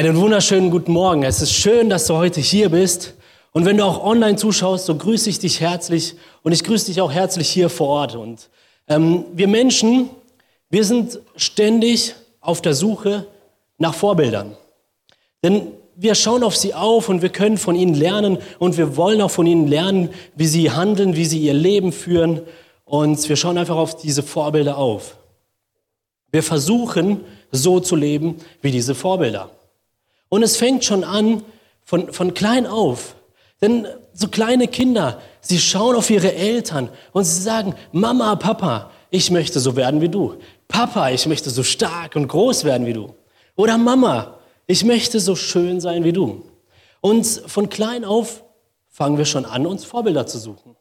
Einen wunderschönen guten Morgen. Es ist schön, dass du heute hier bist. Und wenn du auch online zuschaust, so grüße ich dich herzlich und ich grüße dich auch herzlich hier vor Ort. Und ähm, wir Menschen, wir sind ständig auf der Suche nach Vorbildern. Denn wir schauen auf sie auf und wir können von ihnen lernen und wir wollen auch von ihnen lernen, wie sie handeln, wie sie ihr Leben führen. Und wir schauen einfach auf diese Vorbilder auf. Wir versuchen so zu leben wie diese Vorbilder. Und es fängt schon an von, von klein auf. Denn so kleine Kinder, sie schauen auf ihre Eltern und sie sagen, Mama, Papa, ich möchte so werden wie du. Papa, ich möchte so stark und groß werden wie du. Oder Mama, ich möchte so schön sein wie du. Und von klein auf fangen wir schon an, uns Vorbilder zu suchen.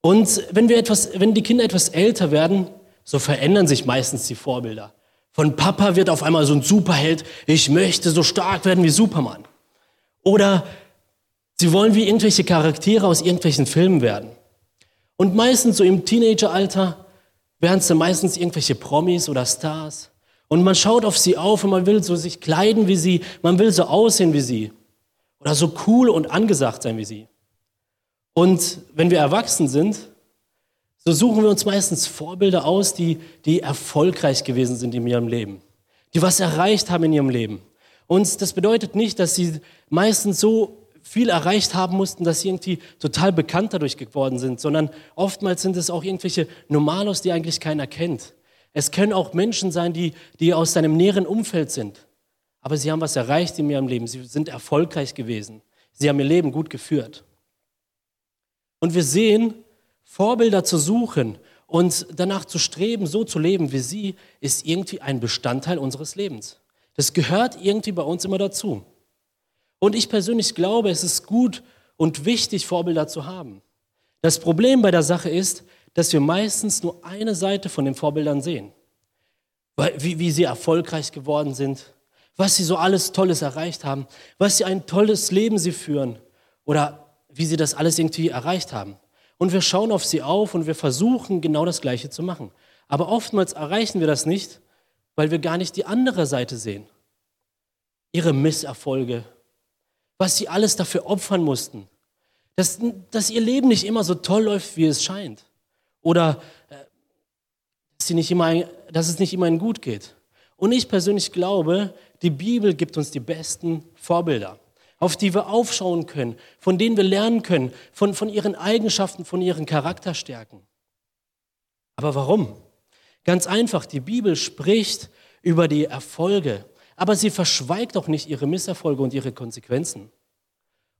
Und wenn, wir etwas, wenn die Kinder etwas älter werden, so verändern sich meistens die Vorbilder. Von Papa wird auf einmal so ein Superheld, ich möchte so stark werden wie Superman. Oder sie wollen wie irgendwelche Charaktere aus irgendwelchen Filmen werden. Und meistens so im Teenageralter werden dann meistens irgendwelche Promis oder Stars. Und man schaut auf sie auf und man will so sich kleiden wie sie, man will so aussehen wie sie. Oder so cool und angesagt sein wie sie. Und wenn wir erwachsen sind, so suchen wir uns meistens Vorbilder aus, die, die erfolgreich gewesen sind in ihrem Leben, die was erreicht haben in ihrem Leben. Und das bedeutet nicht, dass sie meistens so viel erreicht haben mussten, dass sie irgendwie total bekannt dadurch geworden sind, sondern oftmals sind es auch irgendwelche Normalos, die eigentlich keiner kennt. Es können auch Menschen sein, die, die aus seinem näheren Umfeld sind. Aber sie haben was erreicht in ihrem Leben. Sie sind erfolgreich gewesen. Sie haben ihr Leben gut geführt. Und wir sehen, Vorbilder zu suchen und danach zu streben, so zu leben wie sie, ist irgendwie ein Bestandteil unseres Lebens. Das gehört irgendwie bei uns immer dazu. Und ich persönlich glaube, es ist gut und wichtig, Vorbilder zu haben. Das Problem bei der Sache ist, dass wir meistens nur eine Seite von den Vorbildern sehen. Wie, wie sie erfolgreich geworden sind, was sie so alles Tolles erreicht haben, was sie ein tolles Leben sie führen oder wie sie das alles irgendwie erreicht haben. Und wir schauen auf sie auf und wir versuchen genau das Gleiche zu machen. Aber oftmals erreichen wir das nicht, weil wir gar nicht die andere Seite sehen. Ihre Misserfolge, was sie alles dafür opfern mussten, dass, dass ihr Leben nicht immer so toll läuft, wie es scheint. Oder äh, dass, sie nicht immer, dass es nicht immer ihnen gut geht. Und ich persönlich glaube, die Bibel gibt uns die besten Vorbilder, auf die wir aufschauen können, von denen wir lernen können, von, von ihren Eigenschaften, von ihren Charakterstärken. Aber warum? Ganz einfach, die Bibel spricht über die Erfolge, aber sie verschweigt auch nicht ihre Misserfolge und ihre Konsequenzen.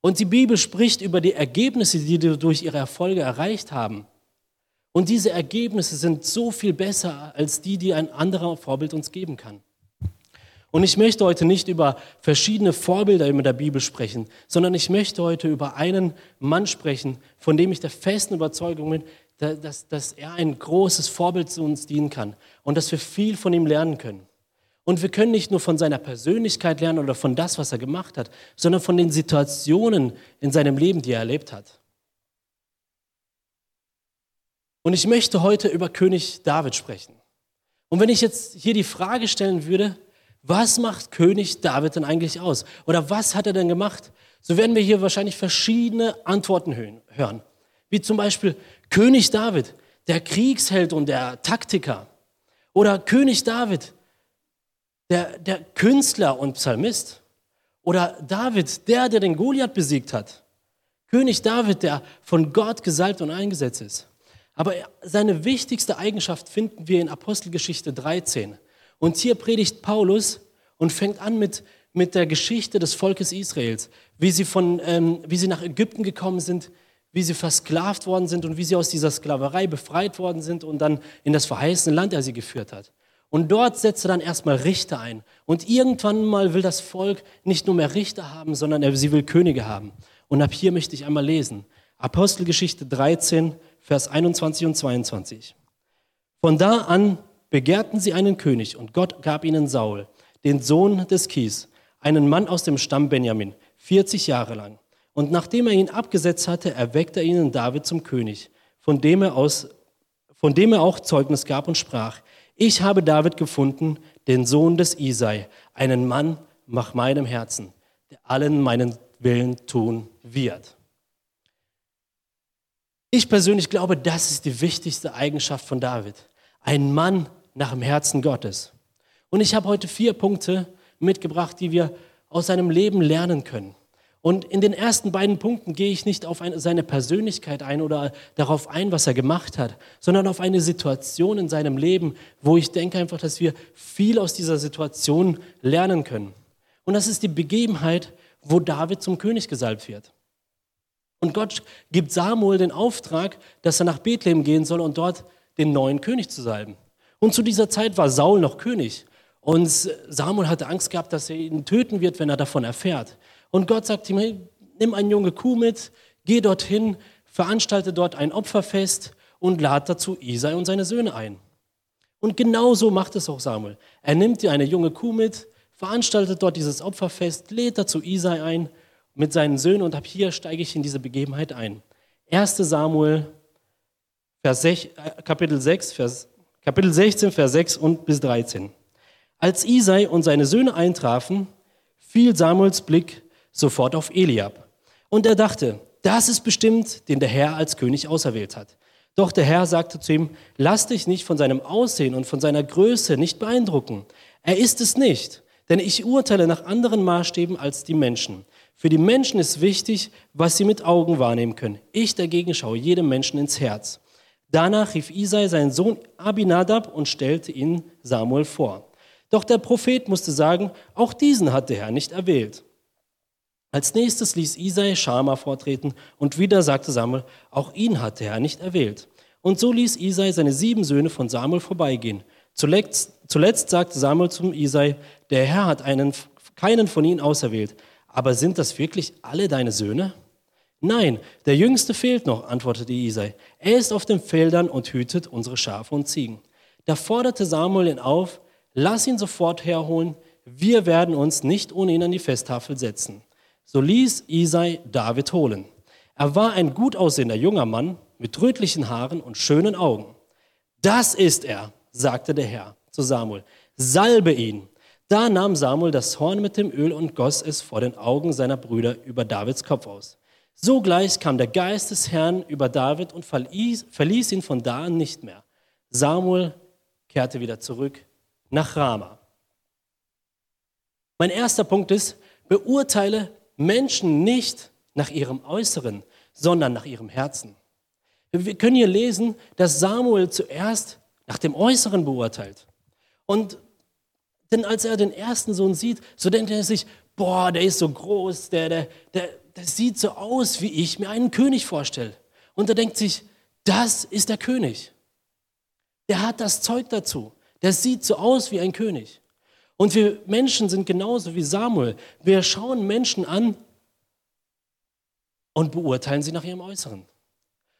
Und die Bibel spricht über die Ergebnisse, die sie durch ihre Erfolge erreicht haben. Und diese Ergebnisse sind so viel besser als die, die ein anderer Vorbild uns geben kann. Und ich möchte heute nicht über verschiedene Vorbilder in der Bibel sprechen, sondern ich möchte heute über einen Mann sprechen, von dem ich der festen Überzeugung bin, dass, dass er ein großes Vorbild zu uns dienen kann und dass wir viel von ihm lernen können. Und wir können nicht nur von seiner Persönlichkeit lernen oder von das, was er gemacht hat, sondern von den Situationen in seinem Leben, die er erlebt hat. Und ich möchte heute über König David sprechen. Und wenn ich jetzt hier die Frage stellen würde, was macht König David denn eigentlich aus? Oder was hat er denn gemacht? So werden wir hier wahrscheinlich verschiedene Antworten hören. Wie zum Beispiel König David, der Kriegsheld und der Taktiker. Oder König David, der, der Künstler und Psalmist. Oder David, der, der den Goliath besiegt hat. König David, der von Gott gesalbt und eingesetzt ist. Aber seine wichtigste Eigenschaft finden wir in Apostelgeschichte 13. Und hier predigt Paulus und fängt an mit, mit der Geschichte des Volkes Israels, wie sie, von, ähm, wie sie nach Ägypten gekommen sind, wie sie versklavt worden sind und wie sie aus dieser Sklaverei befreit worden sind und dann in das verheißene Land er sie geführt hat. Und dort setzt er dann erstmal Richter ein. Und irgendwann mal will das Volk nicht nur mehr Richter haben, sondern sie will Könige haben. Und ab hier möchte ich einmal lesen. Apostelgeschichte 13, Vers 21 und 22. Von da an begehrten sie einen König und Gott gab ihnen Saul, den Sohn des Kis, einen Mann aus dem Stamm Benjamin, 40 Jahre lang. Und nachdem er ihn abgesetzt hatte, erweckte er ihnen David zum König, von dem er, aus, von dem er auch Zeugnis gab und sprach, ich habe David gefunden, den Sohn des Isai, einen Mann nach meinem Herzen, der allen meinen Willen tun wird. Ich persönlich glaube, das ist die wichtigste Eigenschaft von David. Ein Mann nach dem Herzen Gottes. Und ich habe heute vier Punkte mitgebracht, die wir aus seinem Leben lernen können. Und in den ersten beiden Punkten gehe ich nicht auf eine, seine Persönlichkeit ein oder darauf ein, was er gemacht hat, sondern auf eine Situation in seinem Leben, wo ich denke einfach, dass wir viel aus dieser Situation lernen können. Und das ist die Begebenheit, wo David zum König gesalbt wird. Und Gott gibt Samuel den Auftrag, dass er nach Bethlehem gehen soll und dort den neuen König zu salben. Und zu dieser Zeit war Saul noch König. Und Samuel hatte Angst gehabt, dass er ihn töten wird, wenn er davon erfährt. Und Gott sagt ihm, hey, nimm eine junge Kuh mit, geh dorthin, veranstalte dort ein Opferfest und lad dazu Isai und seine Söhne ein. Und genau so macht es auch Samuel. Er nimmt dir eine junge Kuh mit, veranstaltet dort dieses Opferfest, lädt dazu Isai ein mit seinen Söhnen und ab hier steige ich in diese Begebenheit ein. 1 Samuel, Vers 6, äh, Kapitel, 6, Vers, Kapitel 16, Vers 6 und bis 13. Als Isai und seine Söhne eintrafen, fiel Samuels Blick sofort auf Eliab. Und er dachte, das ist bestimmt, den der Herr als König auserwählt hat. Doch der Herr sagte zu ihm, lass dich nicht von seinem Aussehen und von seiner Größe nicht beeindrucken. Er ist es nicht, denn ich urteile nach anderen Maßstäben als die Menschen. Für die Menschen ist wichtig, was sie mit Augen wahrnehmen können. Ich dagegen schaue jedem Menschen ins Herz. Danach rief Isai seinen Sohn Abinadab und stellte ihn Samuel vor. Doch der Prophet musste sagen, auch diesen hat der Herr nicht erwählt. Als nächstes ließ Isai Schama vortreten und wieder sagte Samuel, auch ihn hat der Herr nicht erwählt. Und so ließ Isai seine sieben Söhne von Samuel vorbeigehen. Zuletzt, zuletzt sagte Samuel zum Isai, der Herr hat einen, keinen von ihnen auserwählt. Aber sind das wirklich alle deine Söhne? Nein, der Jüngste fehlt noch, antwortete Isai. Er ist auf den Feldern und hütet unsere Schafe und Ziegen. Da forderte Samuel ihn auf, lass ihn sofort herholen, wir werden uns nicht ohne ihn an die Festtafel setzen. So ließ Isai David holen. Er war ein gut aussehender junger Mann mit rötlichen Haaren und schönen Augen. Das ist er, sagte der Herr zu Samuel. Salbe ihn. Da nahm Samuel das Horn mit dem Öl und goss es vor den Augen seiner Brüder über Davids Kopf aus. Sogleich kam der Geist des Herrn über David und verließ, ihn von da an nicht mehr. Samuel kehrte wieder zurück nach Rama. Mein erster Punkt ist, beurteile Menschen nicht nach ihrem Äußeren, sondern nach ihrem Herzen. Wir können hier lesen, dass Samuel zuerst nach dem Äußeren beurteilt. Und denn als er den ersten Sohn sieht, so denkt er sich, boah, der ist so groß, der, der, der, der sieht so aus, wie ich mir einen König vorstelle. Und er denkt sich, das ist der König. Der hat das Zeug dazu. Der sieht so aus wie ein König. Und wir Menschen sind genauso wie Samuel. Wir schauen Menschen an und beurteilen sie nach ihrem Äußeren.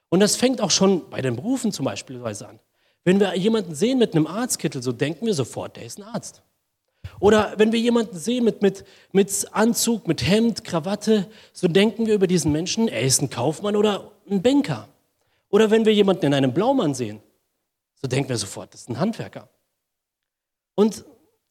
Und das fängt auch schon bei den Berufen zum Beispiel an. Wenn wir jemanden sehen mit einem Arztkittel, so denken wir sofort, der ist ein Arzt. Oder wenn wir jemanden sehen mit, mit, mit Anzug, mit Hemd, Krawatte, so denken wir über diesen Menschen, er ist ein Kaufmann oder ein Banker. Oder wenn wir jemanden in einem Blaumann sehen, so denken wir sofort, das ist ein Handwerker. Und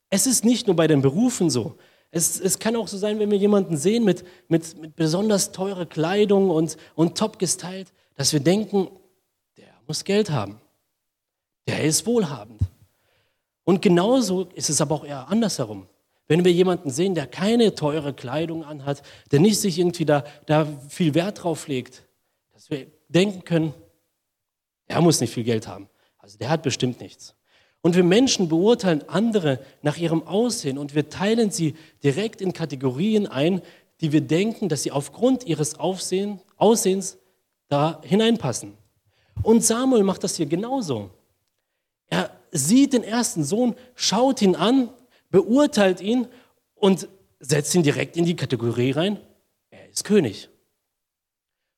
es ist nicht nur bei den Berufen so. Es, es kann auch so sein, wenn wir jemanden sehen mit, mit, mit besonders teurer Kleidung und, und top gestylt, dass wir denken, der muss Geld haben. Der ist wohlhabend. Und genauso ist es aber auch eher andersherum. Wenn wir jemanden sehen, der keine teure Kleidung anhat, der nicht sich irgendwie da, da viel Wert drauf legt, dass wir denken können, der muss nicht viel Geld haben. Also der hat bestimmt nichts. Und wir Menschen beurteilen andere nach ihrem Aussehen und wir teilen sie direkt in Kategorien ein, die wir denken, dass sie aufgrund ihres Aufsehen, Aussehens da hineinpassen. Und Samuel macht das hier genauso. Er sieht den ersten Sohn, schaut ihn an, beurteilt ihn und setzt ihn direkt in die Kategorie rein, er ist König.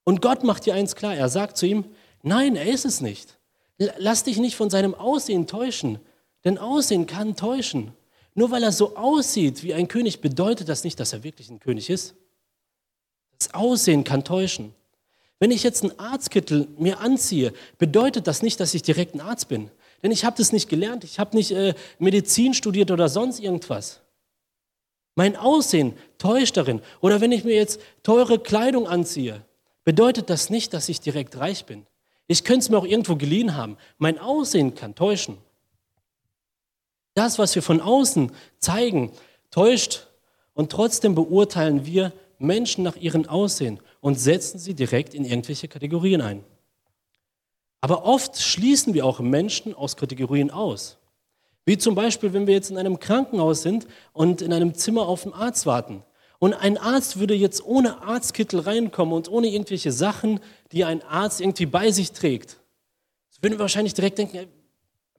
Und Gott macht hier eins klar, er sagt zu ihm, nein, er ist es nicht. Lass dich nicht von seinem Aussehen täuschen, denn Aussehen kann täuschen. Nur weil er so aussieht wie ein König, bedeutet das nicht, dass er wirklich ein König ist. Das Aussehen kann täuschen. Wenn ich jetzt einen Arztkittel mir anziehe, bedeutet das nicht, dass ich direkt ein Arzt bin. Denn ich habe das nicht gelernt, ich habe nicht äh, Medizin studiert oder sonst irgendwas. Mein Aussehen täuscht darin. Oder wenn ich mir jetzt teure Kleidung anziehe, bedeutet das nicht, dass ich direkt reich bin. Ich könnte es mir auch irgendwo geliehen haben. Mein Aussehen kann täuschen. Das, was wir von außen zeigen, täuscht. Und trotzdem beurteilen wir Menschen nach ihrem Aussehen und setzen sie direkt in irgendwelche Kategorien ein. Aber oft schließen wir auch Menschen aus Kategorien aus. Wie zum Beispiel, wenn wir jetzt in einem Krankenhaus sind und in einem Zimmer auf den Arzt warten. Und ein Arzt würde jetzt ohne Arztkittel reinkommen und ohne irgendwelche Sachen, die ein Arzt irgendwie bei sich trägt. So würden wir wahrscheinlich direkt denken,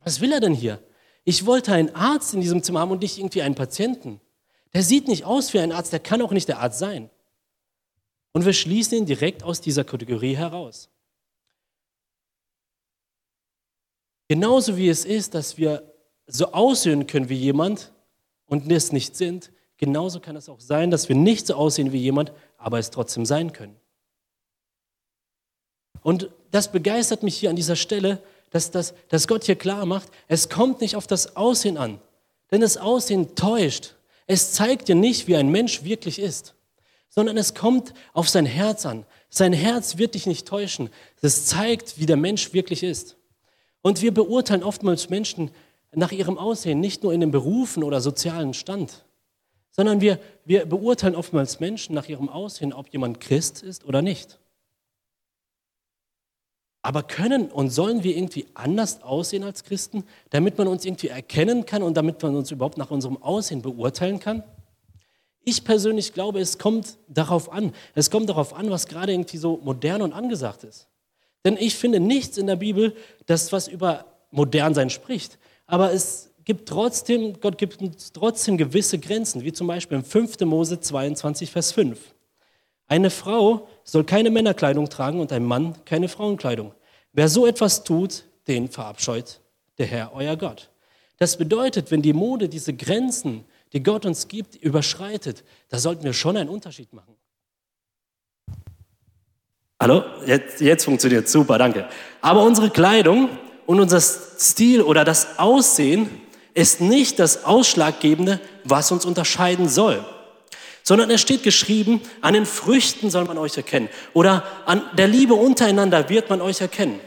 was will er denn hier? Ich wollte einen Arzt in diesem Zimmer haben und nicht irgendwie einen Patienten. Der sieht nicht aus wie ein Arzt, der kann auch nicht der Arzt sein. Und wir schließen ihn direkt aus dieser Kategorie heraus. Genauso wie es ist, dass wir so aussehen können wie jemand und es nicht sind, genauso kann es auch sein, dass wir nicht so aussehen wie jemand, aber es trotzdem sein können. Und das begeistert mich hier an dieser Stelle, dass, dass, dass Gott hier klar macht, es kommt nicht auf das Aussehen an, denn das Aussehen täuscht. Es zeigt dir nicht, wie ein Mensch wirklich ist, sondern es kommt auf sein Herz an. Sein Herz wird dich nicht täuschen. Es zeigt, wie der Mensch wirklich ist. Und wir beurteilen oftmals Menschen nach ihrem Aussehen, nicht nur in den Berufen oder sozialen Stand, sondern wir, wir beurteilen oftmals Menschen nach ihrem Aussehen, ob jemand Christ ist oder nicht. Aber können und sollen wir irgendwie anders aussehen als Christen, damit man uns irgendwie erkennen kann und damit man uns überhaupt nach unserem Aussehen beurteilen kann? Ich persönlich glaube, es kommt darauf an. Es kommt darauf an, was gerade irgendwie so modern und angesagt ist. Denn ich finde nichts in der Bibel, das was über Modernsein spricht. Aber es gibt trotzdem, Gott gibt uns trotzdem gewisse Grenzen, wie zum Beispiel im 5. Mose 22, Vers 5. Eine Frau soll keine Männerkleidung tragen und ein Mann keine Frauenkleidung. Wer so etwas tut, den verabscheut der Herr, euer Gott. Das bedeutet, wenn die Mode diese Grenzen, die Gott uns gibt, überschreitet, da sollten wir schon einen Unterschied machen. Hallo? Jetzt, jetzt funktioniert super, danke. Aber unsere Kleidung und unser Stil oder das Aussehen ist nicht das Ausschlaggebende, was uns unterscheiden soll. Sondern es steht geschrieben, an den Früchten soll man euch erkennen. Oder an der Liebe untereinander wird man euch erkennen.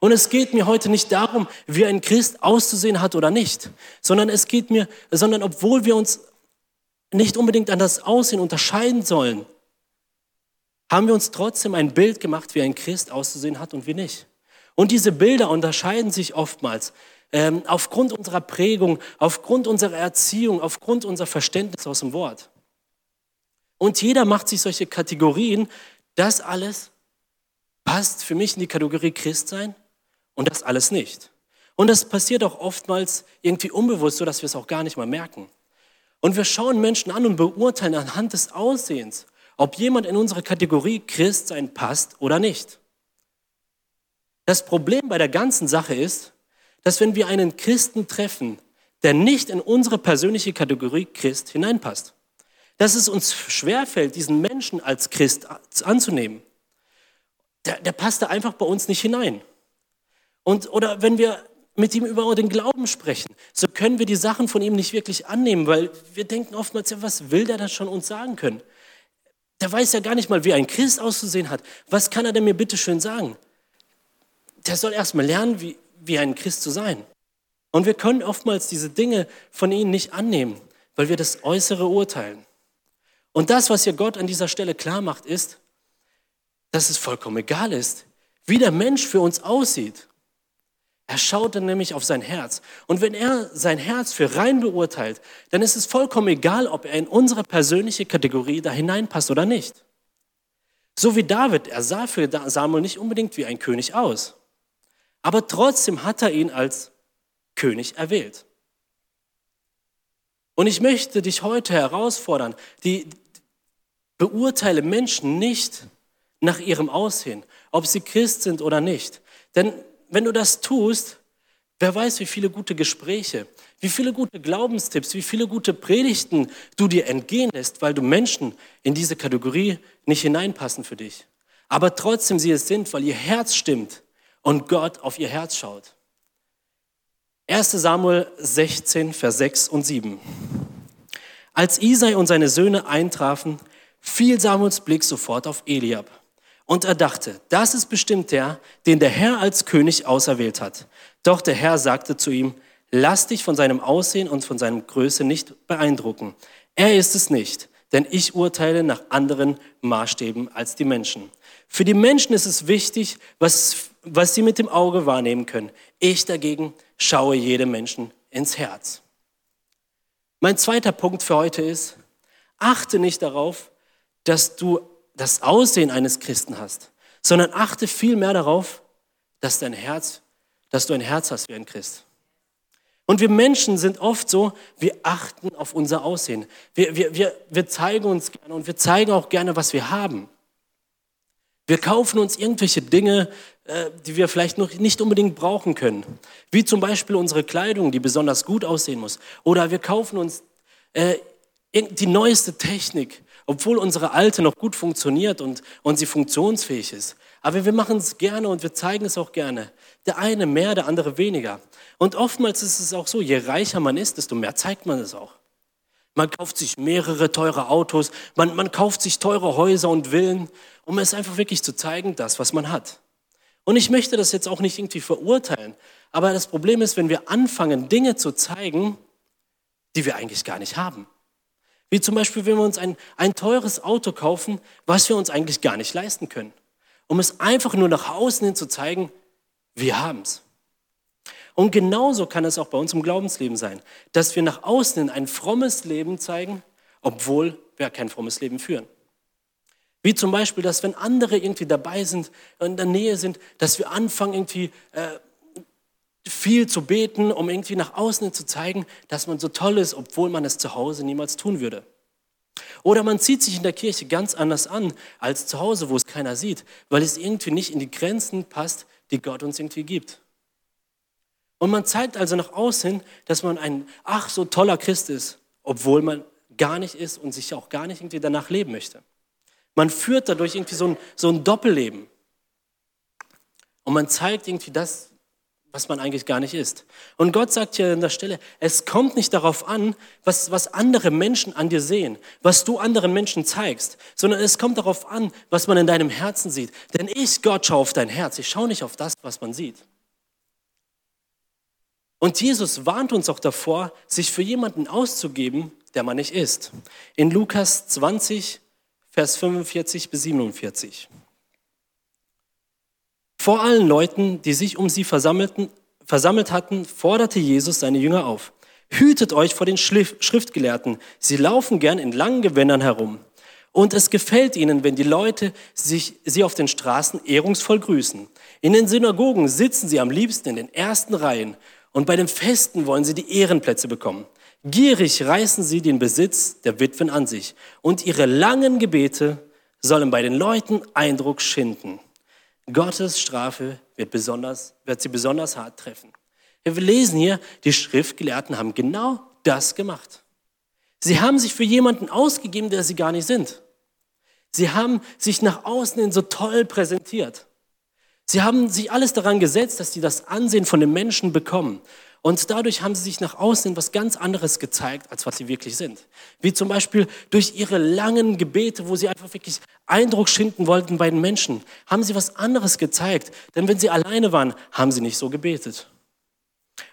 Und es geht mir heute nicht darum, wie ein Christ auszusehen hat oder nicht, sondern es geht mir, sondern obwohl wir uns nicht unbedingt an das Aussehen unterscheiden sollen, haben wir uns trotzdem ein Bild gemacht, wie ein Christ auszusehen hat und wie nicht. Und diese Bilder unterscheiden sich oftmals ähm, aufgrund unserer Prägung, aufgrund unserer Erziehung, aufgrund unserer Verständnis aus dem Wort. Und jeder macht sich solche Kategorien. Das alles passt für mich in die Kategorie Christsein und das alles nicht. Und das passiert auch oftmals irgendwie unbewusst, so dass wir es auch gar nicht mal merken. Und wir schauen Menschen an und beurteilen anhand des Aussehens ob jemand in unsere Kategorie Christ sein passt oder nicht. Das Problem bei der ganzen Sache ist, dass wenn wir einen Christen treffen, der nicht in unsere persönliche Kategorie Christ hineinpasst, dass es uns schwerfällt, diesen Menschen als Christ anzunehmen. Der, der passt da einfach bei uns nicht hinein. Und, oder wenn wir mit ihm über den Glauben sprechen, so können wir die Sachen von ihm nicht wirklich annehmen, weil wir denken oftmals, ja, was will der da schon uns sagen können? Der weiß ja gar nicht mal, wie ein Christ auszusehen hat. Was kann er denn mir bitte schön sagen? Der soll erst mal lernen, wie, wie ein Christ zu sein. Und wir können oftmals diese Dinge von ihnen nicht annehmen, weil wir das Äußere urteilen. Und das, was hier Gott an dieser Stelle klar macht, ist, dass es vollkommen egal ist, wie der Mensch für uns aussieht. Er schaut dann nämlich auf sein Herz. Und wenn er sein Herz für rein beurteilt, dann ist es vollkommen egal, ob er in unsere persönliche Kategorie da hineinpasst oder nicht. So wie David, er sah für Samuel nicht unbedingt wie ein König aus. Aber trotzdem hat er ihn als König erwählt. Und ich möchte dich heute herausfordern, die beurteile Menschen nicht nach ihrem Aussehen, ob sie Christ sind oder nicht. Denn wenn du das tust, wer weiß, wie viele gute Gespräche, wie viele gute Glaubenstipps, wie viele gute Predigten du dir entgehen lässt, weil du Menschen in diese Kategorie nicht hineinpassen für dich. Aber trotzdem sie es sind, weil ihr Herz stimmt und Gott auf ihr Herz schaut. 1 Samuel 16, Vers 6 und 7. Als Isai und seine Söhne eintrafen, fiel Samuels Blick sofort auf Eliab. Und er dachte, das ist bestimmt der, den der Herr als König auserwählt hat. Doch der Herr sagte zu ihm, lass dich von seinem Aussehen und von seiner Größe nicht beeindrucken. Er ist es nicht, denn ich urteile nach anderen Maßstäben als die Menschen. Für die Menschen ist es wichtig, was, was sie mit dem Auge wahrnehmen können. Ich dagegen schaue jedem Menschen ins Herz. Mein zweiter Punkt für heute ist, achte nicht darauf, dass du das Aussehen eines Christen hast, sondern achte vielmehr darauf, dass dein Herz, dass du ein Herz hast wie ein Christ. Und wir Menschen sind oft so, wir achten auf unser Aussehen. Wir, wir, wir, wir zeigen uns gerne und wir zeigen auch gerne, was wir haben. Wir kaufen uns irgendwelche Dinge, äh, die wir vielleicht noch nicht unbedingt brauchen können. Wie zum Beispiel unsere Kleidung, die besonders gut aussehen muss. Oder wir kaufen uns äh, die neueste Technik, obwohl unsere alte noch gut funktioniert und, und sie funktionsfähig ist. Aber wir machen es gerne und wir zeigen es auch gerne. Der eine mehr, der andere weniger. Und oftmals ist es auch so, je reicher man ist, desto mehr zeigt man es auch. Man kauft sich mehrere teure Autos, man, man kauft sich teure Häuser und Villen, um es einfach wirklich zu zeigen, das, was man hat. Und ich möchte das jetzt auch nicht irgendwie verurteilen, aber das Problem ist, wenn wir anfangen, Dinge zu zeigen, die wir eigentlich gar nicht haben. Wie zum Beispiel, wenn wir uns ein, ein teures Auto kaufen, was wir uns eigentlich gar nicht leisten können, um es einfach nur nach außen hin zu zeigen, wir haben es. Und genauso kann es auch bei uns im Glaubensleben sein, dass wir nach außen hin ein frommes Leben zeigen, obwohl wir kein frommes Leben führen. Wie zum Beispiel, dass wenn andere irgendwie dabei sind, in der Nähe sind, dass wir anfangen irgendwie äh, viel zu beten, um irgendwie nach außen zu zeigen, dass man so toll ist, obwohl man es zu Hause niemals tun würde. Oder man zieht sich in der Kirche ganz anders an als zu Hause, wo es keiner sieht, weil es irgendwie nicht in die Grenzen passt, die Gott uns irgendwie gibt. Und man zeigt also nach außen, dass man ein ach so toller Christ ist, obwohl man gar nicht ist und sich auch gar nicht irgendwie danach leben möchte. Man führt dadurch irgendwie so ein, so ein Doppelleben. Und man zeigt irgendwie das, was man eigentlich gar nicht ist. Und Gott sagt hier an der Stelle, es kommt nicht darauf an, was, was andere Menschen an dir sehen, was du anderen Menschen zeigst, sondern es kommt darauf an, was man in deinem Herzen sieht. Denn ich, Gott, schaue auf dein Herz. Ich schaue nicht auf das, was man sieht. Und Jesus warnt uns auch davor, sich für jemanden auszugeben, der man nicht ist. In Lukas 20, Vers 45 bis 47. Vor allen Leuten, die sich um sie versammelten, versammelt hatten, forderte Jesus seine Jünger auf. Hütet euch vor den Schriftgelehrten. Sie laufen gern in langen Gewändern herum. Und es gefällt ihnen, wenn die Leute sich, sie auf den Straßen ehrungsvoll grüßen. In den Synagogen sitzen sie am liebsten in den ersten Reihen und bei den Festen wollen sie die Ehrenplätze bekommen. Gierig reißen sie den Besitz der Witwen an sich und ihre langen Gebete sollen bei den Leuten Eindruck schinden. Gottes Strafe wird, besonders, wird sie besonders hart treffen. Wir lesen hier, die Schriftgelehrten haben genau das gemacht. Sie haben sich für jemanden ausgegeben, der sie gar nicht sind. Sie haben sich nach außen hin so toll präsentiert. Sie haben sich alles daran gesetzt, dass sie das Ansehen von den Menschen bekommen. Und dadurch haben sie sich nach außen was ganz anderes gezeigt, als was sie wirklich sind. Wie zum Beispiel durch ihre langen Gebete, wo sie einfach wirklich Eindruck schinden wollten bei den Menschen, haben sie was anderes gezeigt. Denn wenn sie alleine waren, haben sie nicht so gebetet.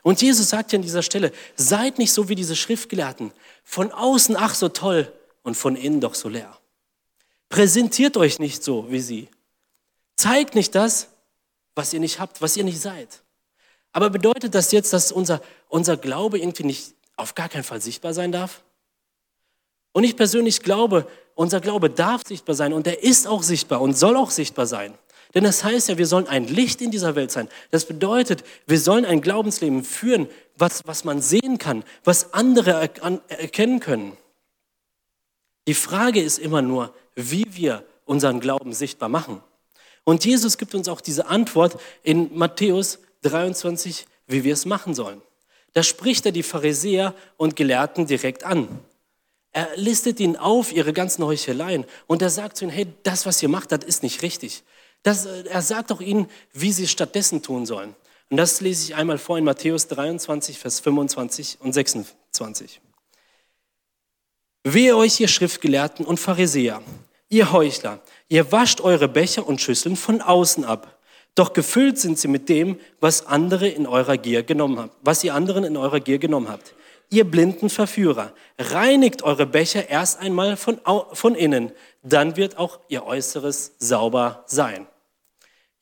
Und Jesus sagt ja an dieser Stelle, seid nicht so wie diese Schriftgelehrten, von außen ach so toll und von innen doch so leer. Präsentiert euch nicht so wie sie. Zeigt nicht das, was ihr nicht habt, was ihr nicht seid. Aber bedeutet das jetzt, dass unser, unser Glaube irgendwie nicht auf gar keinen Fall sichtbar sein darf? Und ich persönlich glaube, unser Glaube darf sichtbar sein und er ist auch sichtbar und soll auch sichtbar sein. Denn das heißt ja, wir sollen ein Licht in dieser Welt sein. Das bedeutet, wir sollen ein Glaubensleben führen, was, was man sehen kann, was andere erkennen können. Die Frage ist immer nur, wie wir unseren Glauben sichtbar machen. Und Jesus gibt uns auch diese Antwort in Matthäus 23, wie wir es machen sollen. Da spricht er die Pharisäer und Gelehrten direkt an. Er listet ihnen auf ihre ganzen Heucheleien und er sagt zu ihnen, hey, das, was ihr macht, das ist nicht richtig. Das, er sagt auch ihnen, wie sie es stattdessen tun sollen. Und das lese ich einmal vor in Matthäus 23, Vers 25 und 26. Wehe euch, ihr Schriftgelehrten und Pharisäer, ihr Heuchler, ihr wascht eure Becher und Schüsseln von außen ab, doch gefüllt sind sie mit dem, was andere in eurer Gier genommen habt, was ihr anderen in eurer Gier genommen habt. Ihr blinden Verführer, reinigt eure Becher erst einmal von, von innen, dann wird auch ihr Äußeres sauber sein.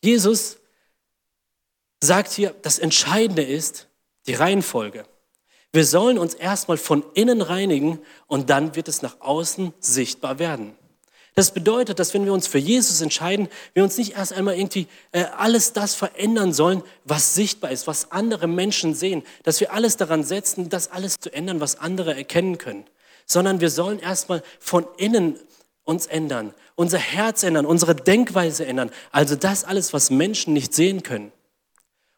Jesus sagt hier, das Entscheidende ist die Reihenfolge. Wir sollen uns erstmal von innen reinigen und dann wird es nach außen sichtbar werden. Das bedeutet, dass wenn wir uns für Jesus entscheiden, wir uns nicht erst einmal irgendwie äh, alles das verändern sollen, was sichtbar ist, was andere Menschen sehen, dass wir alles daran setzen, das alles zu ändern, was andere erkennen können, sondern wir sollen erstmal von innen uns ändern, unser Herz ändern, unsere Denkweise ändern, also das alles, was Menschen nicht sehen können.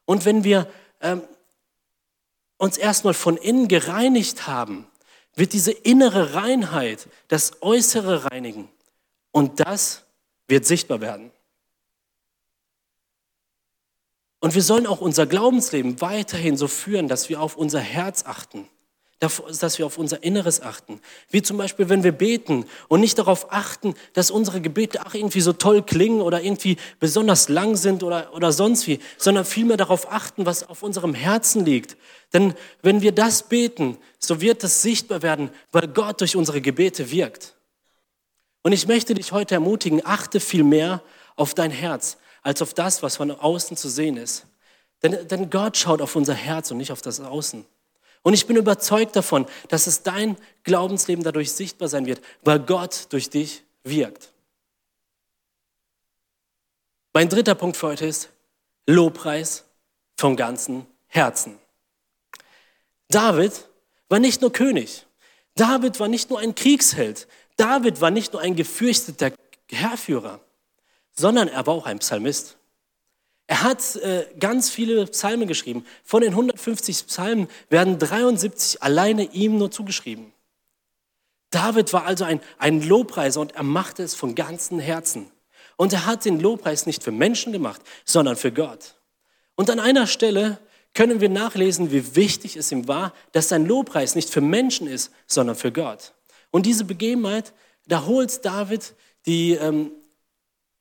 Und wenn wir ähm, uns erstmal von innen gereinigt haben, wird diese innere Reinheit das Äußere reinigen. Und das wird sichtbar werden. Und wir sollen auch unser Glaubensleben weiterhin so führen, dass wir auf unser Herz achten dass wir auf unser Inneres achten. Wie zum Beispiel, wenn wir beten und nicht darauf achten, dass unsere Gebete auch irgendwie so toll klingen oder irgendwie besonders lang sind oder, oder sonst wie, sondern vielmehr darauf achten, was auf unserem Herzen liegt. Denn wenn wir das beten, so wird es sichtbar werden, weil Gott durch unsere Gebete wirkt. Und ich möchte dich heute ermutigen, achte viel mehr auf dein Herz als auf das, was von außen zu sehen ist. Denn, denn Gott schaut auf unser Herz und nicht auf das Außen. Und ich bin überzeugt davon, dass es dein Glaubensleben dadurch sichtbar sein wird, weil Gott durch dich wirkt. Mein dritter Punkt für heute ist Lobpreis vom ganzen Herzen. David war nicht nur König. David war nicht nur ein Kriegsheld. David war nicht nur ein gefürchteter Herrführer, sondern er war auch ein Psalmist. Er hat äh, ganz viele Psalmen geschrieben. Von den 150 Psalmen werden 73 alleine ihm nur zugeschrieben. David war also ein, ein Lobpreiser und er machte es von ganzem Herzen. Und er hat den Lobpreis nicht für Menschen gemacht, sondern für Gott. Und an einer Stelle können wir nachlesen, wie wichtig es ihm war, dass sein Lobpreis nicht für Menschen ist, sondern für Gott. Und diese Begebenheit, da holt David die, ähm,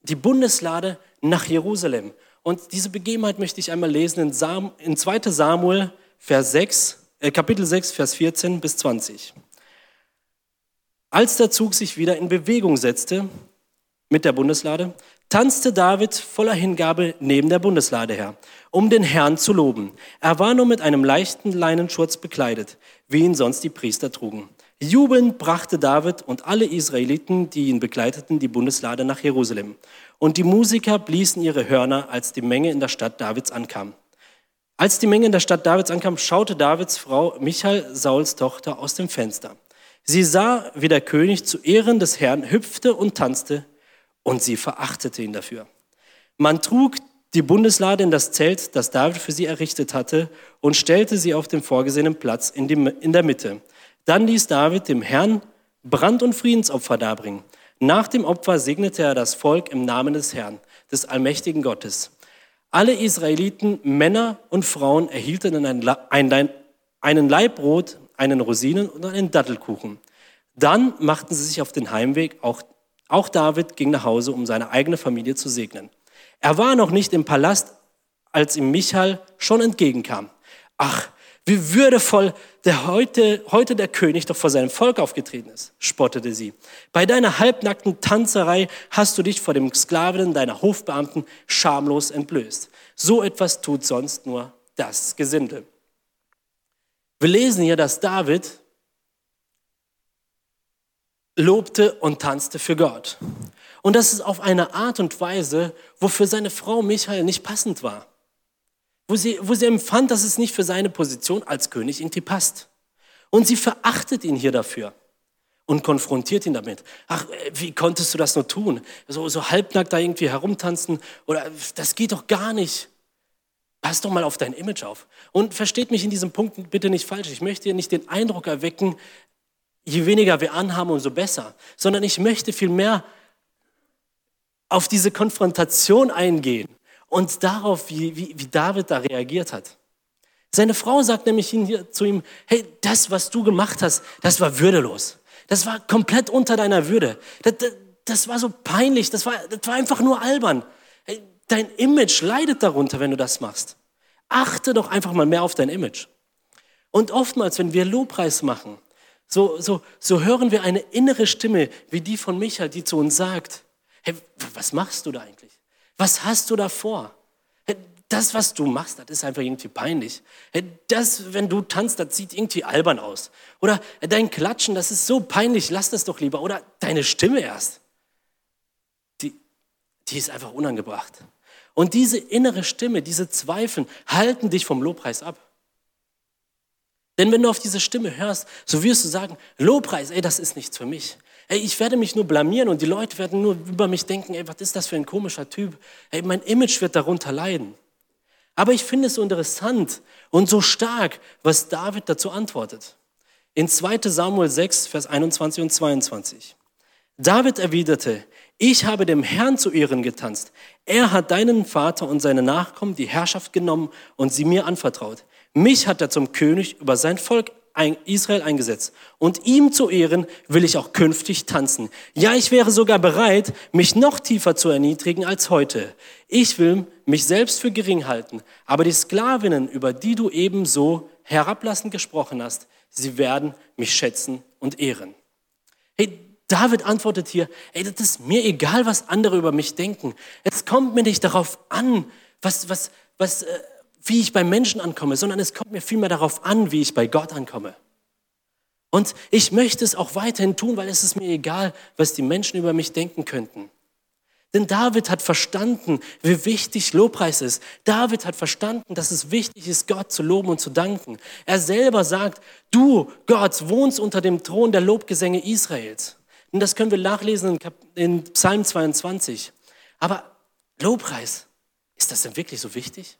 die Bundeslade nach Jerusalem. Und diese Begebenheit möchte ich einmal lesen in, Sam, in 2 Samuel, Vers 6, äh, Kapitel 6, Vers 14 bis 20. Als der Zug sich wieder in Bewegung setzte mit der Bundeslade, tanzte David voller Hingabe neben der Bundeslade her, um den Herrn zu loben. Er war nur mit einem leichten Leinenschurz bekleidet, wie ihn sonst die Priester trugen. Jubelnd brachte David und alle Israeliten, die ihn begleiteten, die Bundeslade nach Jerusalem. Und die Musiker bliesen ihre Hörner, als die Menge in der Stadt Davids ankam. Als die Menge in der Stadt Davids ankam, schaute Davids Frau Michael, Sauls Tochter, aus dem Fenster. Sie sah, wie der König zu Ehren des Herrn hüpfte und tanzte, und sie verachtete ihn dafür. Man trug die Bundeslade in das Zelt, das David für sie errichtet hatte, und stellte sie auf den vorgesehenen Platz in, die, in der Mitte. Dann ließ David dem Herrn Brand- und Friedensopfer darbringen. Nach dem Opfer segnete er das Volk im Namen des Herrn, des allmächtigen Gottes. Alle Israeliten, Männer und Frauen, erhielten einen Laib Brot, einen Rosinen und einen Dattelkuchen. Dann machten sie sich auf den Heimweg. Auch, auch David ging nach Hause, um seine eigene Familie zu segnen. Er war noch nicht im Palast, als ihm Michael schon entgegenkam. Ach, wie würdevoll der heute, heute der König doch vor seinem Volk aufgetreten ist, spottete sie. Bei deiner halbnackten Tanzerei hast du dich vor dem Sklaven deiner Hofbeamten schamlos entblößt. So etwas tut sonst nur das Gesindel. Wir lesen hier, dass David lobte und tanzte für Gott. Und das ist auf eine Art und Weise, wofür seine Frau Michael nicht passend war wo sie, wo sie empfand, dass es nicht für seine Position als König irgendwie passt. Und sie verachtet ihn hier dafür und konfrontiert ihn damit. Ach, wie konntest du das nur tun? So, so halbnackt da irgendwie herumtanzen oder das geht doch gar nicht. Pass doch mal auf dein Image auf. Und versteht mich in diesem Punkt bitte nicht falsch. Ich möchte hier nicht den Eindruck erwecken, je weniger wir anhaben, umso besser, sondern ich möchte vielmehr auf diese Konfrontation eingehen und darauf, wie, wie, wie David da reagiert hat. Seine Frau sagt nämlich hier zu ihm, hey, das, was du gemacht hast, das war würdelos. Das war komplett unter deiner Würde. Das, das, das war so peinlich, das war, das war einfach nur albern. Dein Image leidet darunter, wenn du das machst. Achte doch einfach mal mehr auf dein Image. Und oftmals, wenn wir Lobpreis machen, so, so, so hören wir eine innere Stimme wie die von Michael, die zu uns sagt, hey, was machst du da eigentlich? Was hast du da vor? Das, was du machst, das ist einfach irgendwie peinlich. Das, wenn du tanzt, das sieht irgendwie albern aus. Oder dein Klatschen, das ist so peinlich, lass das doch lieber. Oder deine Stimme erst. Die, die ist einfach unangebracht. Und diese innere Stimme, diese Zweifel halten dich vom Lobpreis ab. Denn wenn du auf diese Stimme hörst, so wirst du sagen, Lobpreis, ey, das ist nichts für mich. Ey, ich werde mich nur blamieren und die Leute werden nur über mich denken, ey, was ist das für ein komischer Typ? Ey, mein Image wird darunter leiden. Aber ich finde es so interessant und so stark, was David dazu antwortet. In 2 Samuel 6, Vers 21 und 22. David erwiderte, ich habe dem Herrn zu Ehren getanzt. Er hat deinen Vater und seine Nachkommen die Herrschaft genommen und sie mir anvertraut. Mich hat er zum König über sein Volk Israel eingesetzt. Und ihm zu Ehren will ich auch künftig tanzen. Ja, ich wäre sogar bereit, mich noch tiefer zu erniedrigen als heute. Ich will mich selbst für gering halten. Aber die Sklavinnen, über die du eben so herablassend gesprochen hast, sie werden mich schätzen und ehren. Hey, David antwortet hier, ey, das ist mir egal, was andere über mich denken. Es kommt mir nicht darauf an, was, was, was, äh, wie ich bei Menschen ankomme, sondern es kommt mir vielmehr darauf an, wie ich bei Gott ankomme. Und ich möchte es auch weiterhin tun, weil es ist mir egal, was die Menschen über mich denken könnten. Denn David hat verstanden, wie wichtig Lobpreis ist. David hat verstanden, dass es wichtig ist, Gott zu loben und zu danken. Er selber sagt, du, Gott, wohnst unter dem Thron der Lobgesänge Israels. Und das können wir nachlesen in Psalm 22. Aber Lobpreis, ist das denn wirklich so wichtig?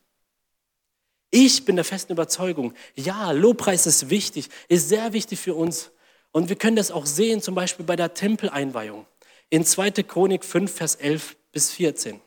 Ich bin der festen Überzeugung, ja, Lobpreis ist wichtig, ist sehr wichtig für uns. Und wir können das auch sehen, zum Beispiel bei der Tempeleinweihung. In 2. Chronik 5, Vers 11 bis 14.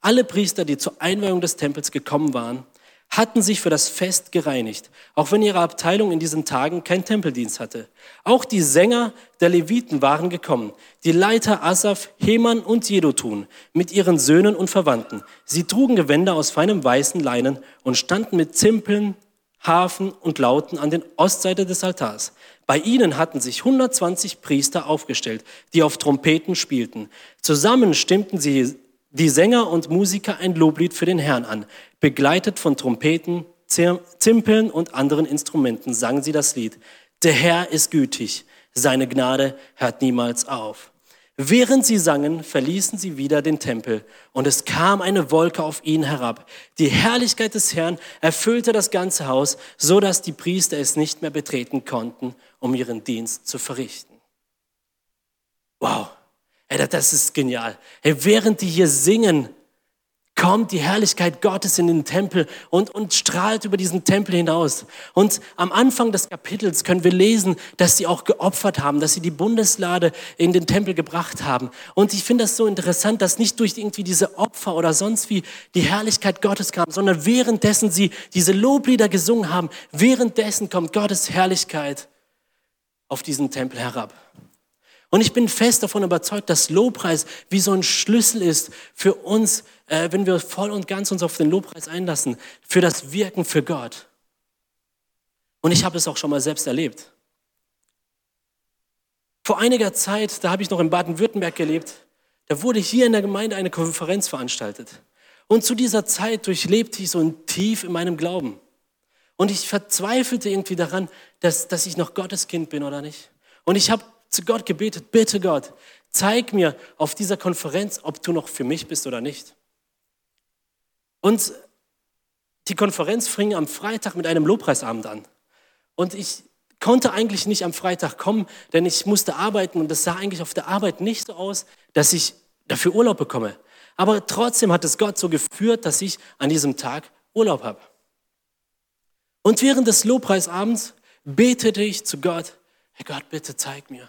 Alle Priester, die zur Einweihung des Tempels gekommen waren, hatten sich für das Fest gereinigt, auch wenn ihre Abteilung in diesen Tagen keinen Tempeldienst hatte. Auch die Sänger der Leviten waren gekommen, die Leiter Asaf, Heman und Jedotun mit ihren Söhnen und Verwandten. Sie trugen Gewänder aus feinem weißen Leinen und standen mit Zimpeln, Hafen und Lauten an den Ostseite des Altars. Bei ihnen hatten sich 120 Priester aufgestellt, die auf Trompeten spielten. Zusammen stimmten sie die Sänger und Musiker ein Loblied für den Herrn an. Begleitet von Trompeten, Zimpeln und anderen Instrumenten sangen sie das Lied. Der Herr ist gütig, seine Gnade hört niemals auf. Während sie sangen, verließen sie wieder den Tempel und es kam eine Wolke auf ihn herab. Die Herrlichkeit des Herrn erfüllte das ganze Haus, so dass die Priester es nicht mehr betreten konnten, um ihren Dienst zu verrichten. Wow. Hey, das ist genial. Hey, während die hier singen, kommt die Herrlichkeit Gottes in den Tempel und, und strahlt über diesen Tempel hinaus. Und am Anfang des Kapitels können wir lesen, dass sie auch geopfert haben, dass sie die Bundeslade in den Tempel gebracht haben. Und ich finde das so interessant, dass nicht durch irgendwie diese Opfer oder sonst wie die Herrlichkeit Gottes kam, sondern währenddessen sie diese Loblieder gesungen haben, währenddessen kommt Gottes Herrlichkeit auf diesen Tempel herab. Und ich bin fest davon überzeugt, dass Lobpreis wie so ein Schlüssel ist für uns, äh, wenn wir voll und ganz uns auf den Lobpreis einlassen, für das Wirken für Gott. Und ich habe es auch schon mal selbst erlebt. Vor einiger Zeit, da habe ich noch in Baden-Württemberg gelebt, da wurde hier in der Gemeinde eine Konferenz veranstaltet. Und zu dieser Zeit durchlebte ich so ein Tief in meinem Glauben. Und ich verzweifelte irgendwie daran, dass, dass ich noch Gottes Kind bin oder nicht. Und ich habe zu Gott gebetet, bitte Gott, zeig mir auf dieser Konferenz, ob du noch für mich bist oder nicht. Und die Konferenz fing am Freitag mit einem Lobpreisabend an. Und ich konnte eigentlich nicht am Freitag kommen, denn ich musste arbeiten und es sah eigentlich auf der Arbeit nicht so aus, dass ich dafür Urlaub bekomme. Aber trotzdem hat es Gott so geführt, dass ich an diesem Tag Urlaub habe. Und während des Lobpreisabends betete ich zu Gott, Herr Gott, bitte zeig mir,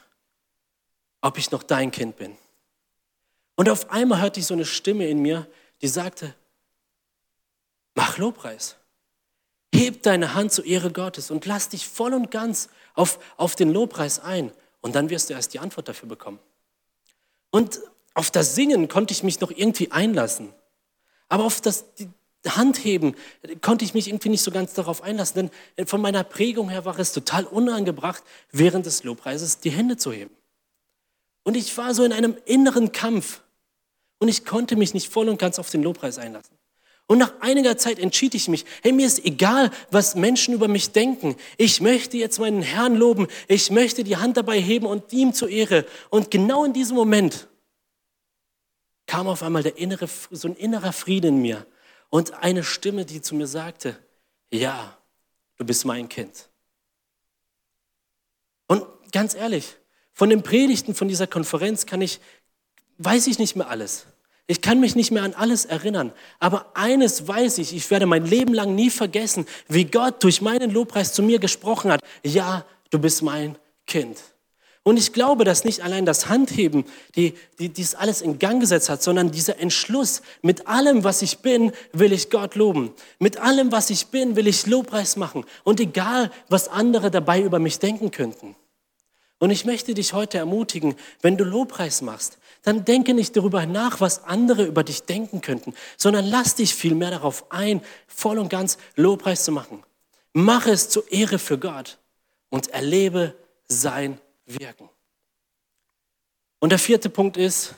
ob ich noch dein Kind bin. Und auf einmal hörte ich so eine Stimme in mir, die sagte, mach Lobpreis. Heb deine Hand zur Ehre Gottes und lass dich voll und ganz auf, auf den Lobpreis ein. Und dann wirst du erst die Antwort dafür bekommen. Und auf das Singen konnte ich mich noch irgendwie einlassen. Aber auf das Handheben konnte ich mich irgendwie nicht so ganz darauf einlassen, denn von meiner Prägung her war es total unangebracht, während des Lobpreises die Hände zu heben. Und ich war so in einem inneren Kampf und ich konnte mich nicht voll und ganz auf den Lobpreis einlassen. Und nach einiger Zeit entschied ich mich, hey, mir ist egal, was Menschen über mich denken. Ich möchte jetzt meinen Herrn loben. Ich möchte die Hand dabei heben und ihm zur Ehre. Und genau in diesem Moment kam auf einmal der innere, so ein innerer Frieden in mir und eine Stimme, die zu mir sagte, ja, du bist mein Kind. Und ganz ehrlich, von den Predigten von dieser Konferenz kann ich, weiß ich nicht mehr alles. Ich kann mich nicht mehr an alles erinnern. Aber eines weiß ich, ich werde mein Leben lang nie vergessen, wie Gott durch meinen Lobpreis zu mir gesprochen hat. Ja, du bist mein Kind. Und ich glaube, dass nicht allein das Handheben die, die dies alles in Gang gesetzt hat, sondern dieser Entschluss, mit allem, was ich bin, will ich Gott loben. Mit allem, was ich bin, will ich Lobpreis machen. Und egal, was andere dabei über mich denken könnten. Und ich möchte dich heute ermutigen, wenn du Lobpreis machst, dann denke nicht darüber nach, was andere über dich denken könnten, sondern lass dich vielmehr darauf ein, voll und ganz Lobpreis zu machen. Mach es zur Ehre für Gott und erlebe sein Wirken. Und der vierte Punkt ist,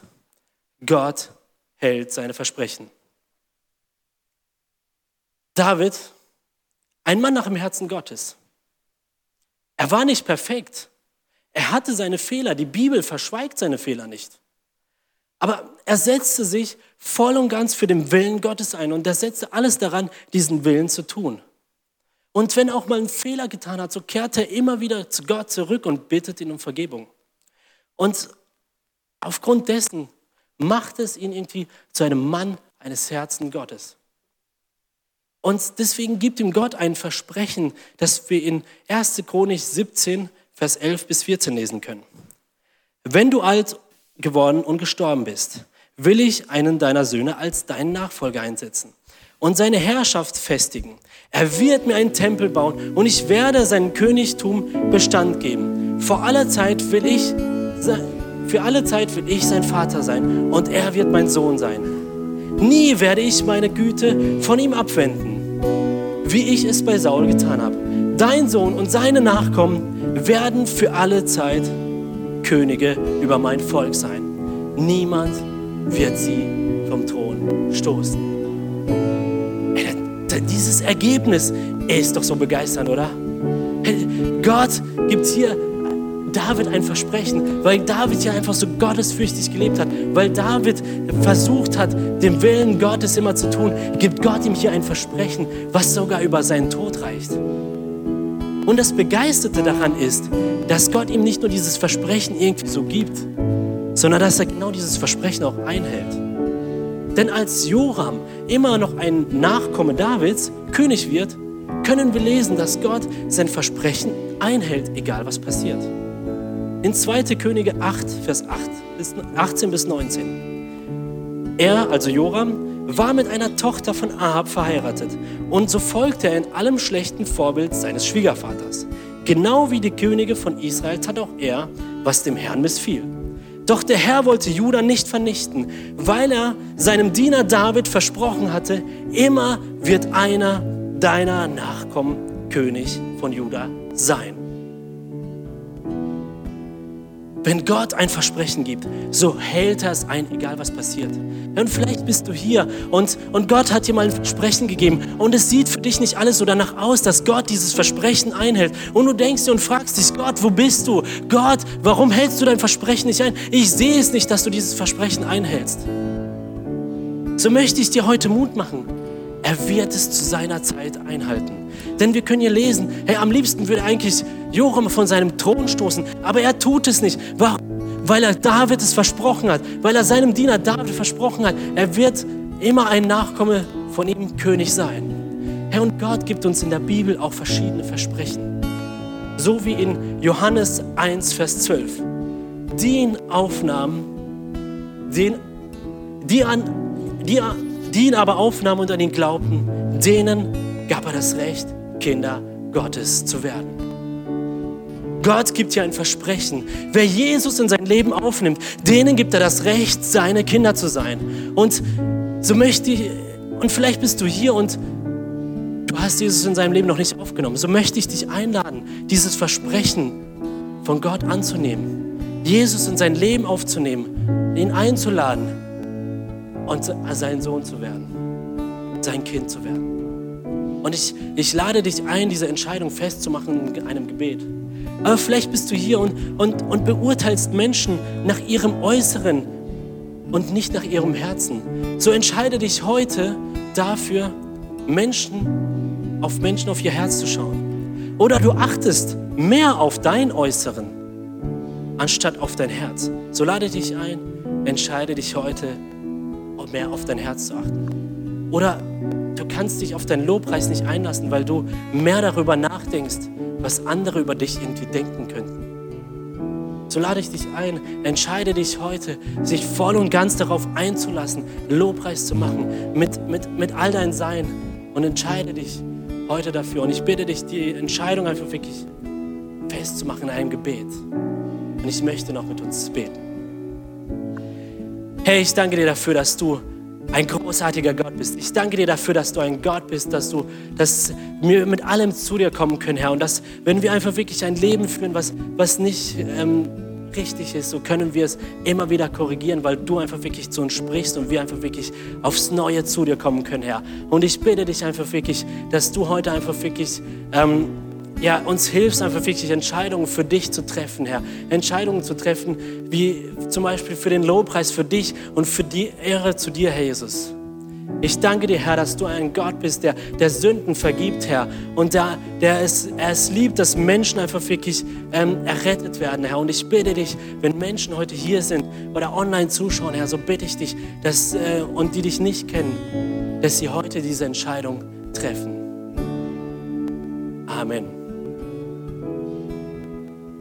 Gott hält seine Versprechen. David, ein Mann nach dem Herzen Gottes. Er war nicht perfekt. Er hatte seine Fehler. Die Bibel verschweigt seine Fehler nicht. Aber er setzte sich voll und ganz für den Willen Gottes ein und er setzte alles daran, diesen Willen zu tun. Und wenn er auch mal einen Fehler getan hat, so kehrte er immer wieder zu Gott zurück und bittet ihn um Vergebung. Und aufgrund dessen macht es ihn irgendwie zu einem Mann eines Herzen Gottes. Und deswegen gibt ihm Gott ein Versprechen, das wir in 1. Chronik 17, Vers 11 bis 14 lesen können. Wenn du alt geworden und gestorben bist, will ich einen deiner Söhne als deinen Nachfolger einsetzen und seine Herrschaft festigen. Er wird mir einen Tempel bauen und ich werde seinem Königtum Bestand geben. Vor aller Zeit will ich, für alle Zeit will ich sein Vater sein und er wird mein Sohn sein. Nie werde ich meine Güte von ihm abwenden, wie ich es bei Saul getan habe. Dein Sohn und seine Nachkommen werden für alle Zeit Könige über mein Volk sein. Niemand wird sie vom Thron stoßen. Dieses Ergebnis ist doch so begeisternd, oder? Gott gibt hier David ein Versprechen, weil David ja einfach so gottesfürchtig gelebt hat, weil David versucht hat, den Willen Gottes immer zu tun, gibt Gott ihm hier ein Versprechen, was sogar über seinen Tod reicht. Und das Begeisterte daran ist, dass Gott ihm nicht nur dieses Versprechen irgendwie so gibt, sondern dass er genau dieses Versprechen auch einhält. Denn als Joram immer noch ein Nachkomme Davids König wird, können wir lesen, dass Gott sein Versprechen einhält, egal was passiert. In 2. Könige 8, Vers 8 bis 18 bis 19. Er, also Joram, war mit einer Tochter von Ahab verheiratet und so folgte er in allem schlechten Vorbild seines Schwiegervaters. Genau wie die Könige von Israel tat auch er, was dem Herrn missfiel. Doch der Herr wollte Juda nicht vernichten, weil er seinem Diener David versprochen hatte, immer wird einer deiner Nachkommen König von Juda sein. Wenn Gott ein Versprechen gibt, so hält er es ein, egal was passiert. Und vielleicht bist du hier und, und Gott hat dir mal ein Versprechen gegeben und es sieht für dich nicht alles so danach aus, dass Gott dieses Versprechen einhält. Und du denkst dir und fragst dich, Gott, wo bist du? Gott, warum hältst du dein Versprechen nicht ein? Ich sehe es nicht, dass du dieses Versprechen einhältst. So möchte ich dir heute Mut machen. Er wird es zu seiner Zeit einhalten. Denn wir können hier lesen, hey, am liebsten würde eigentlich Joram von seinem Thron stoßen, aber er tut es nicht. Warum? Weil er David es versprochen hat, weil er seinem Diener David versprochen hat, er wird immer ein Nachkomme von ihm König sein. Herr, und Gott gibt uns in der Bibel auch verschiedene Versprechen. So wie in Johannes 1, Vers 12. Die ihn aufnahmen, den, die, an, die, die ihn aber aufnahmen und an ihn glaubten, denen gab er das Recht, Kinder Gottes zu werden. Gott gibt dir ein Versprechen. Wer Jesus in sein Leben aufnimmt, denen gibt er das Recht, seine Kinder zu sein. Und so möchte ich, und vielleicht bist du hier und du hast Jesus in seinem Leben noch nicht aufgenommen. So möchte ich dich einladen, dieses Versprechen von Gott anzunehmen. Jesus in sein Leben aufzunehmen, ihn einzuladen und sein Sohn zu werden, sein Kind zu werden. Und ich, ich lade dich ein, diese Entscheidung festzumachen in einem Gebet. Aber vielleicht bist du hier und, und, und beurteilst Menschen nach ihrem Äußeren und nicht nach ihrem Herzen. So entscheide dich heute dafür, Menschen, auf Menschen auf ihr Herz zu schauen. Oder du achtest mehr auf dein Äußeren, anstatt auf dein Herz. So lade dich ein, entscheide dich heute, mehr auf dein Herz zu achten. Oder du kannst dich auf deinen Lobpreis nicht einlassen, weil du mehr darüber nachdenkst, was andere über dich irgendwie denken könnten. So lade ich dich ein, entscheide dich heute, sich voll und ganz darauf einzulassen, Lobpreis zu machen, mit, mit, mit all dein Sein und entscheide dich heute dafür. Und ich bitte dich, die Entscheidung einfach wirklich festzumachen in einem Gebet. Und ich möchte noch mit uns beten. Hey, ich danke dir dafür, dass du ein großartiger Gott bist. Ich danke dir dafür, dass du ein Gott bist, dass, du, dass wir mit allem zu dir kommen können, Herr. Und dass, wenn wir einfach wirklich ein Leben führen, was, was nicht ähm, richtig ist, so können wir es immer wieder korrigieren, weil du einfach wirklich zu uns sprichst und wir einfach wirklich aufs Neue zu dir kommen können, Herr. Und ich bitte dich einfach wirklich, dass du heute einfach wirklich ähm, ja, uns hilfst, einfach wirklich Entscheidungen für dich zu treffen, Herr. Entscheidungen zu treffen, wie zum Beispiel für den Lobpreis für dich und für die Ehre zu dir, Herr Jesus. Ich danke dir, Herr, dass du ein Gott bist, der, der Sünden vergibt, Herr. Und der, der es, er es liebt, dass Menschen einfach wirklich ähm, errettet werden, Herr. Und ich bitte dich, wenn Menschen heute hier sind oder online zuschauen, Herr, so bitte ich dich, dass, äh, und die dich nicht kennen, dass sie heute diese Entscheidung treffen. Amen.